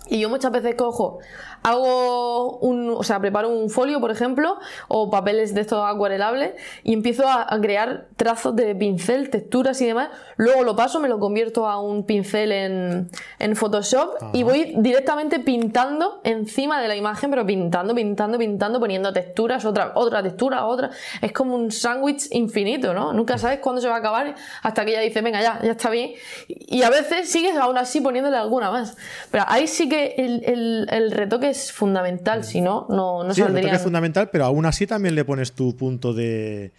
Y yo muchas veces cojo hago un, o sea, preparo un folio, por ejemplo, o papeles de estos acuarelables y empiezo a, crear trazos de pincel, texturas y demás. Luego lo paso, me lo convierto a un pincel en, en Photoshop y voy directamente pintando encima de la imagen, pero pintando, pintando, pintando, poniendo texturas, otra, otra textura, otra. Es como un sándwich infinito, ¿no? Nunca sabes cuándo se va a acabar hasta que ella dice, venga, ya, ya está bien. Y a veces sigues aún así poniéndole alguna más. Pero ahí sí que el, el, el retoque es fundamental, si no, no, no sí, es fundamental, pero aún así también le pones tu punto de,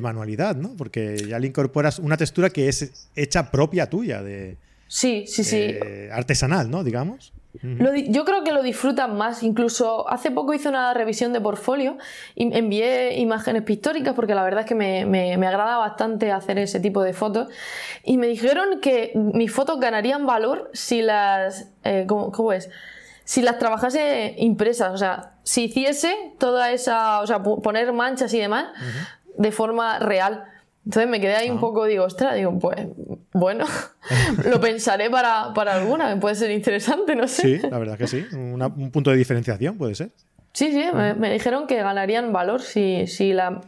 manualidad, ¿no? Porque ya le incorporas una textura que es hecha propia tuya, de. Sí, sí, sí. Eh, artesanal, ¿no? Digamos. Yo creo que lo disfrutan más. Incluso hace poco hice una revisión de portfolio y envié imágenes pictóricas porque la verdad es que me, agrada bastante hacer ese tipo de fotos. Y me dijeron que mis fotos ganarían valor si las. Eh, ¿cómo, es? si las trabajase impresas, o sea, si hiciese toda esa, o sea, poner manchas y demás de forma real. Entonces me quedé ahí un ah. poco, digo, ostras, digo, pues bueno, [LAUGHS] lo pensaré para, para, alguna, puede ser interesante, no sé. Sí, la verdad que sí, un punto de diferenciación puede ser. Sí, sí, me, dijeron que ganarían valor si, si la,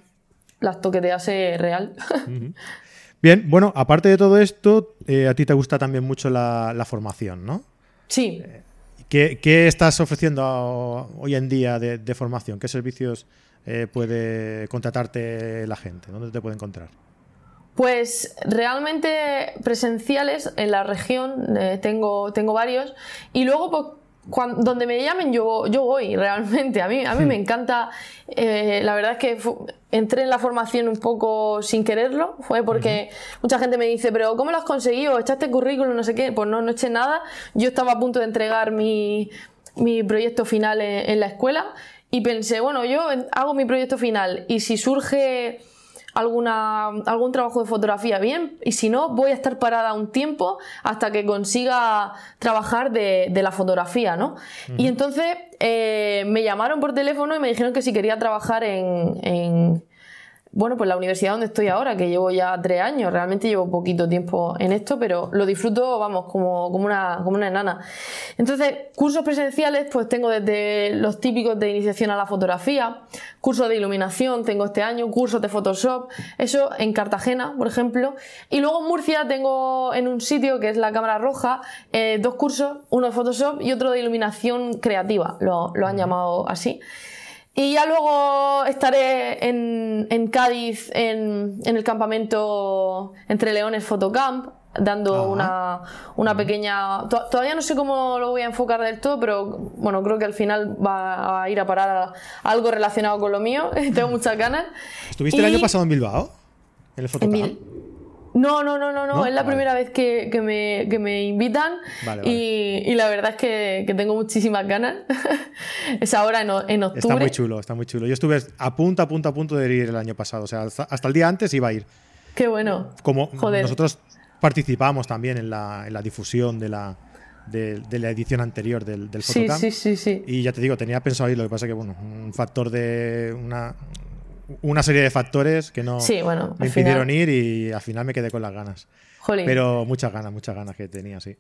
las toquetease real. Bien, bueno, aparte de todo esto, eh, a ti te gusta también mucho la, la formación, ¿no? Sí. Eh, ¿Qué, estás ofreciendo hoy en día de, formación? ¿Qué servicios eh, puede contratarte la gente? ¿Dónde te puede encontrar? Pues realmente presenciales en la región eh, tengo, tengo varios y luego pues, donde me llamen yo, yo voy [LAUGHS] realmente. A mí, a mí me hmm. encanta, eh, la verdad es que entré en la formación un poco sin quererlo, fue porque mucha gente me dice, pero ¿cómo lo has conseguido? ¿Echaste currículum? No sé qué. Pues no, no eché nada. Yo estaba a punto de entregar mi, proyecto final en la escuela y pensé, bueno, yo hago mi proyecto final y si surge alguna, algún trabajo de fotografía bien y si no voy a estar parada un tiempo hasta que consiga trabajar de, la fotografía, ¿no? Y entonces eh, me llamaron por teléfono y me dijeron que si quería trabajar en bueno, pues la universidad donde estoy ahora, que llevo ya tres años, realmente llevo poquito tiempo en esto, pero lo disfruto, vamos, como, como, una, como una enana. Entonces, cursos presenciales, pues tengo desde los típicos de iniciación a la fotografía, cursos de iluminación tengo este año, cursos de Photoshop, eso en Cartagena, por ejemplo. Y luego en Murcia tengo en un sitio que es la Cámara Roja, eh, dos cursos, uno de Photoshop y otro de iluminación creativa, lo, lo han llamado así. Y ya luego estaré en, en Cádiz, en, en, el campamento Entre Leones Fotocamp, dando una, una, pequeña... Todavía no sé cómo lo voy a enfocar del todo, pero bueno, creo que al final va a ir a parar a algo relacionado con lo mío. [LAUGHS] Tengo muchas ganas. ¿Estuviste el año pasado en Bilbao? En el Fotocamp. No, no, no, no, no. Es la primera vez que, me, me, invitan y, la verdad es que, tengo muchísimas ganas. [LAUGHS] es ahora en, en, octubre. Está muy chulo, está muy chulo. Yo estuve a punto, a punto, a punto de ir el año pasado. O sea, hasta, el día antes iba a ir. Qué bueno. Como nosotros participamos también en la, en la difusión de la, de, la edición anterior del, del sí, sí, sí, sí, Y ya te digo, tenía pensado ir, lo que pasa que, bueno, un factor de una, una serie de factores que no me impidieron ir y al final me quedé con las ganas. Pero muchas ganas, muchas ganas que tenía, sí.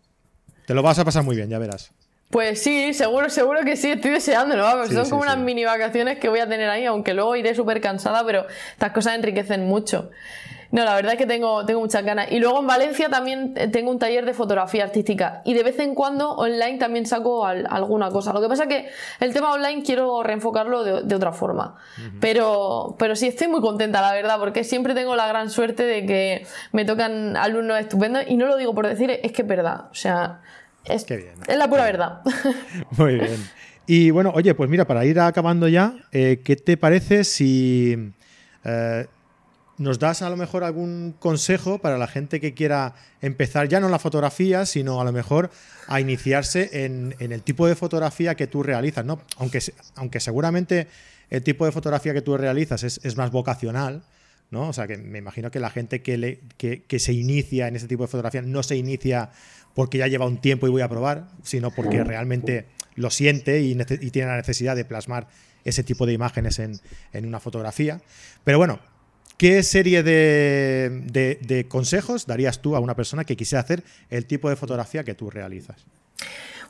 Te lo vas a pasar muy bien, ya verás. Pues sí, seguro, seguro que sí, estoy deseándolo. Son como unas mini vacaciones que voy a tener ahí, aunque luego iré súper cansada, pero estas cosas enriquecen mucho. No, la verdad es que tengo, tengo muchas ganas. Y luego en Valencia también eh, tengo un taller de fotografía artística. Y de vez en cuando online también saco alguna cosa. Lo que pasa es que el tema online quiero reenfocarlo de, otra forma. pero, pero sí, estoy muy contenta, la verdad, porque siempre tengo la gran suerte de que me tocan alumnos estupendos. Y no lo digo por decir, es que es verdad. O sea, es, es la pura verdad. Muy bien. Y bueno, oye, pues mira, para ir acabando ya, eh, ¿qué te parece si... Eh, ¿nos das a lo mejor algún consejo para la gente que quiera empezar ya no en la fotografía, sino a lo mejor a iniciarse en, el tipo de fotografía que tú realizas? ¿no? Aunque, aunque seguramente el tipo de fotografía que tú realizas es, más vocacional, ¿no? O sea, que me imagino que la gente que, le, que, se inicia en ese tipo de fotografía no se inicia porque ya lleva un tiempo y voy a probar, sino porque realmente lo siente y, y tiene la necesidad de plasmar ese tipo de imágenes en, una fotografía. Pero bueno, ¿qué serie de, consejos darías tú a una persona que quisiera hacer el tipo de fotografía que tú realizas?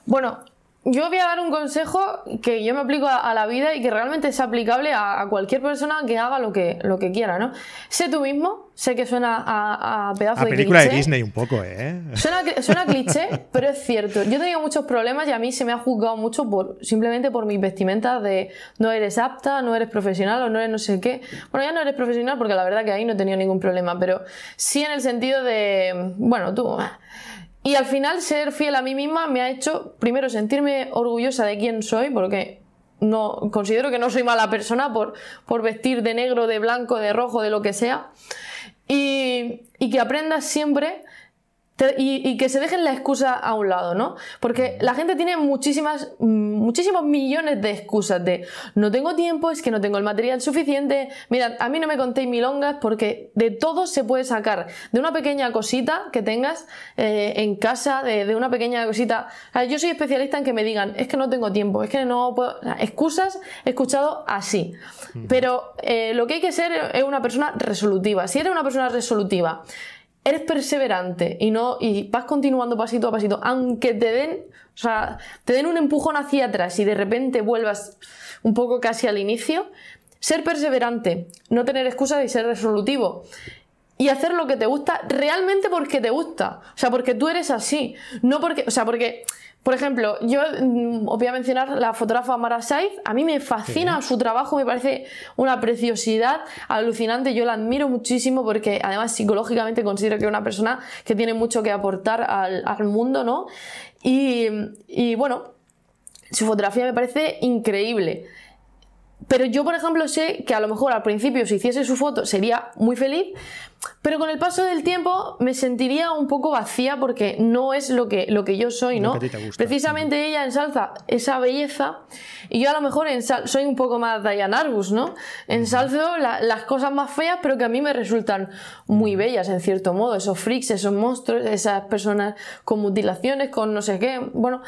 Bueno, yo voy a dar un consejo que yo me aplico a, la vida y que realmente es aplicable a, cualquier persona que haga lo que, lo que quiera, ¿no? Sé tú mismo, sé que suena a, a pedazo a película de Disney un poco, ¿eh? Suena, suena cliché, pero es cierto. Yo he tenido muchos problemas y a mí se me ha juzgado mucho por simplemente por mis vestimentas de no eres apta, no eres profesional o no eres no sé qué. Bueno, ya no eres profesional porque la verdad que ahí no he tenido ningún problema, pero sí en el sentido de, bueno, tú y al final ser fiel a mí misma me ha hecho primero sentirme orgullosa de quién soy, porque no considero que no soy mala persona por, por vestir de negro, de blanco, de rojo, de lo que sea. Y, y que aprendas siempre y, que se dejen la excusa a un lado, ¿no? Porque la gente tiene muchísimas, muchísimos millones de excusas de no tengo tiempo, es que no tengo el material suficiente. Mira, a mí no me contéis milongas porque de todo se puede sacar. De una pequeña cosita que tengas eh, en casa, de, una pequeña cosita. yo soy especialista en que me digan, es que no tengo tiempo, es que no puedo. excusas he escuchado así. Pero eh, lo que hay que ser es una persona resolutiva. Si eres una persona resolutiva, eres perseverante y no y vas continuando pasito a pasito, aunque te den, o sea, te den un empujón hacia atrás y de repente vuelvas un poco casi al inicio, ser perseverante, no tener excusas y ser resolutivo. Y hacer lo que te gusta realmente porque te gusta. O sea, porque tú eres así. No porque. O sea, porque por ejemplo, yo mm, os voy a mencionar la fotógrafa Mara Saiz. A mí me fascina su trabajo, me parece una preciosidad alucinante. Yo la admiro muchísimo porque además psicológicamente considero que es una persona que tiene mucho que aportar al, mundo, ¿no? Y, y bueno, su fotografía me parece increíble. Pero yo, por ejemplo, sé que a lo mejor al principio si hiciese su foto sería muy feliz, pero con el paso del tiempo me sentiría un poco vacía porque no es lo que, lo que yo soy, ¿no? Precisamente ella ensalza esa belleza y yo a lo mejor soy un poco más Diane Arbus, ¿no? Ensalzo las cosas más feas pero que a mí me resultan muy bellas en cierto modo, esos freaks, esos monstruos, esas personas con mutilaciones, con no sé qué, bueno,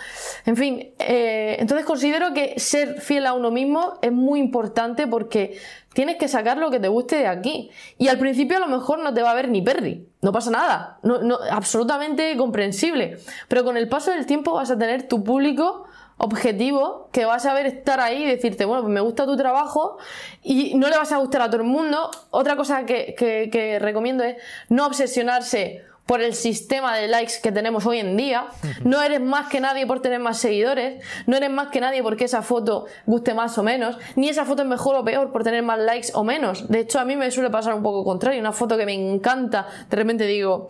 en fin, eh, entonces considero que ser fiel a uno mismo es muy importante porque tienes que sacar lo que te guste de aquí. Y al principio a lo mejor no te va a ver ni Perry, no pasa nada, no, absolutamente comprensible. Pero con el paso del tiempo vas a tener tu público objetivo que vas a ver estar ahí y decirte, bueno, pues me gusta tu trabajo y no le vas a gustar a todo el mundo. Otra cosa que, que recomiendo es no obsesionarse por el sistema de likes que tenemos hoy en día. No eres más que nadie por tener más seguidores. No eres más que nadie porque esa foto guste más o menos. Ni esa foto es mejor o peor por tener más likes o menos. De hecho, a mí me suele pasar un poco contrario. Una foto que me encanta, de repente digo,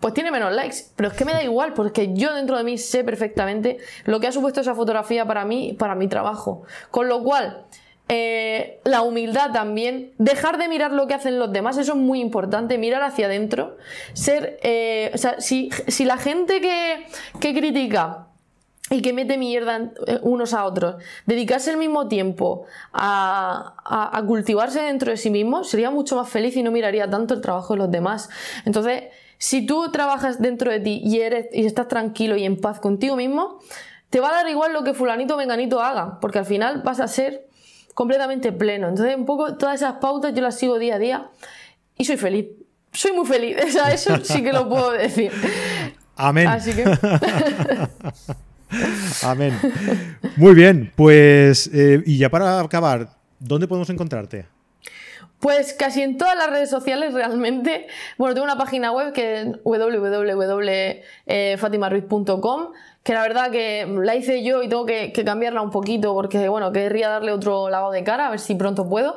pues tiene menos likes, pero es que me da igual porque yo dentro de mí sé perfectamente lo que ha supuesto esa fotografía para mí, para mi trabajo. Con lo cual, eh, la humildad también, dejar de mirar lo que hacen los demás, eso es muy importante, mirar hacia adentro, ser, eh, o sea, si, la gente que, critica y que mete mierda eh, unos a otros, dedicarse el mismo tiempo a, a, cultivarse dentro de sí mismo, sería mucho más feliz y no miraría tanto el trabajo de los demás. Entonces, si tú trabajas dentro de ti y eres y estás tranquilo y en paz contigo mismo, te va a dar igual lo que fulanito o menganito haga, porque al final vas a ser completamente pleno. Entonces, un poco todas esas pautas yo las sigo día a día y soy feliz. Soy muy feliz. [LAUGHS] eso sí que lo puedo decir. Amén. Así que. [LAUGHS] Amén. Muy bien, pues, eh, y ya para acabar, ¿dónde podemos encontrarte? Pues casi en todas las redes sociales realmente. Bueno, tengo una página web que es www.fatimaruiz.com que la verdad que la hice yo y tengo que, cambiarla un poquito porque, bueno, querría darle otro lavado de cara, a ver si pronto puedo.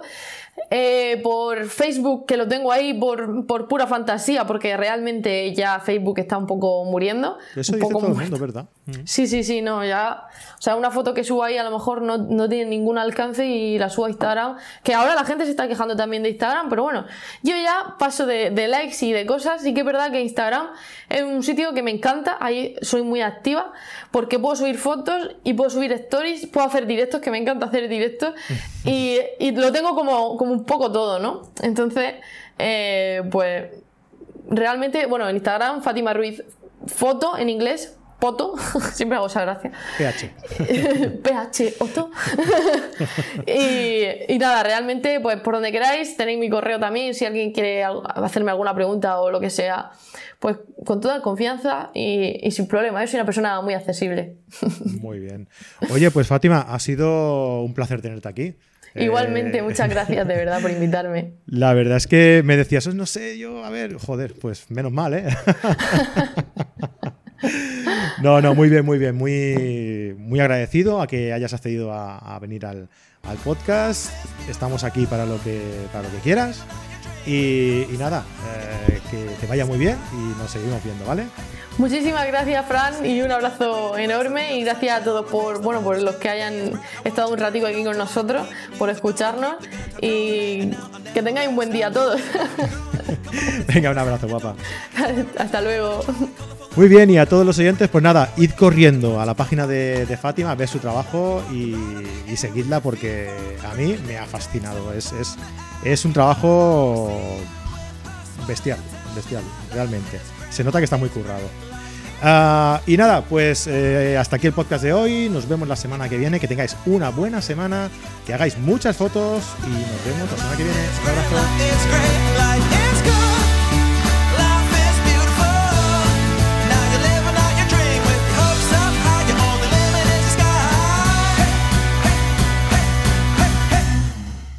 Eh, por Facebook, que lo tengo ahí por, por, pura fantasía, porque realmente ya Facebook está un poco muriendo. Eso un dice poco todo el mundo, ¿verdad? Mm. Sí, sí, sí, no, ya. O sea, una foto que subo ahí a lo mejor no, no, tiene ningún alcance y la subo a Instagram. Que ahora la gente se está quejando también de Instagram, pero bueno, yo ya paso de, de likes y de cosas. Sí que es verdad que Instagram es un sitio que me encanta, ahí soy muy activa, porque puedo subir fotos y puedo subir stories, puedo hacer directos, que me encanta hacer directos, [LAUGHS] y, y lo tengo como, como un poco todo, ¿no? Entonces, eh, pues realmente, bueno, en Instagram, Fátima Ruiz, foto en inglés, foto, [LAUGHS] siempre hago esa gracia. PH. [LAUGHS] PH, Otto. [LAUGHS] y, y, nada, realmente, pues por donde queráis, tenéis mi correo también, si alguien quiere hacerme alguna pregunta o lo que sea, pues con toda confianza y, y sin problema. Yo soy una persona muy accesible. Muy bien. Oye, pues Fátima, ha sido un placer tenerte aquí. Igualmente, eh... muchas gracias de verdad por invitarme. La verdad es que me decías, no sé, yo, a ver, joder, pues menos mal, ¿eh? [LAUGHS] no, no, muy bien, muy bien, muy, muy agradecido a que hayas accedido a, venir al, al, podcast. Estamos aquí para lo que, para lo que quieras. Y, y nada, eh, que te vaya muy bien y nos seguimos viendo, ¿vale? Muchísimas gracias, Fran, y un abrazo enorme. Y gracias a todos por, bueno, por los que hayan estado un ratito aquí con nosotros, por escucharnos. Y que tengáis un buen día a todos. [LAUGHS] Venga, un abrazo, guapa. [LAUGHS] Hasta luego. Muy bien, y a todos los oyentes, pues nada, id corriendo a la página de, de Fátima, ver su trabajo y, y, seguidla porque a mí me ha fascinado. Es, es, es un trabajo bestial, bestial, realmente. Se nota que está muy currado. Uh, y nada, pues eh, hasta aquí el podcast de hoy. Nos vemos la semana que viene. Que tengáis una buena semana, que hagáis muchas fotos y nos vemos la semana que viene. Un abrazo.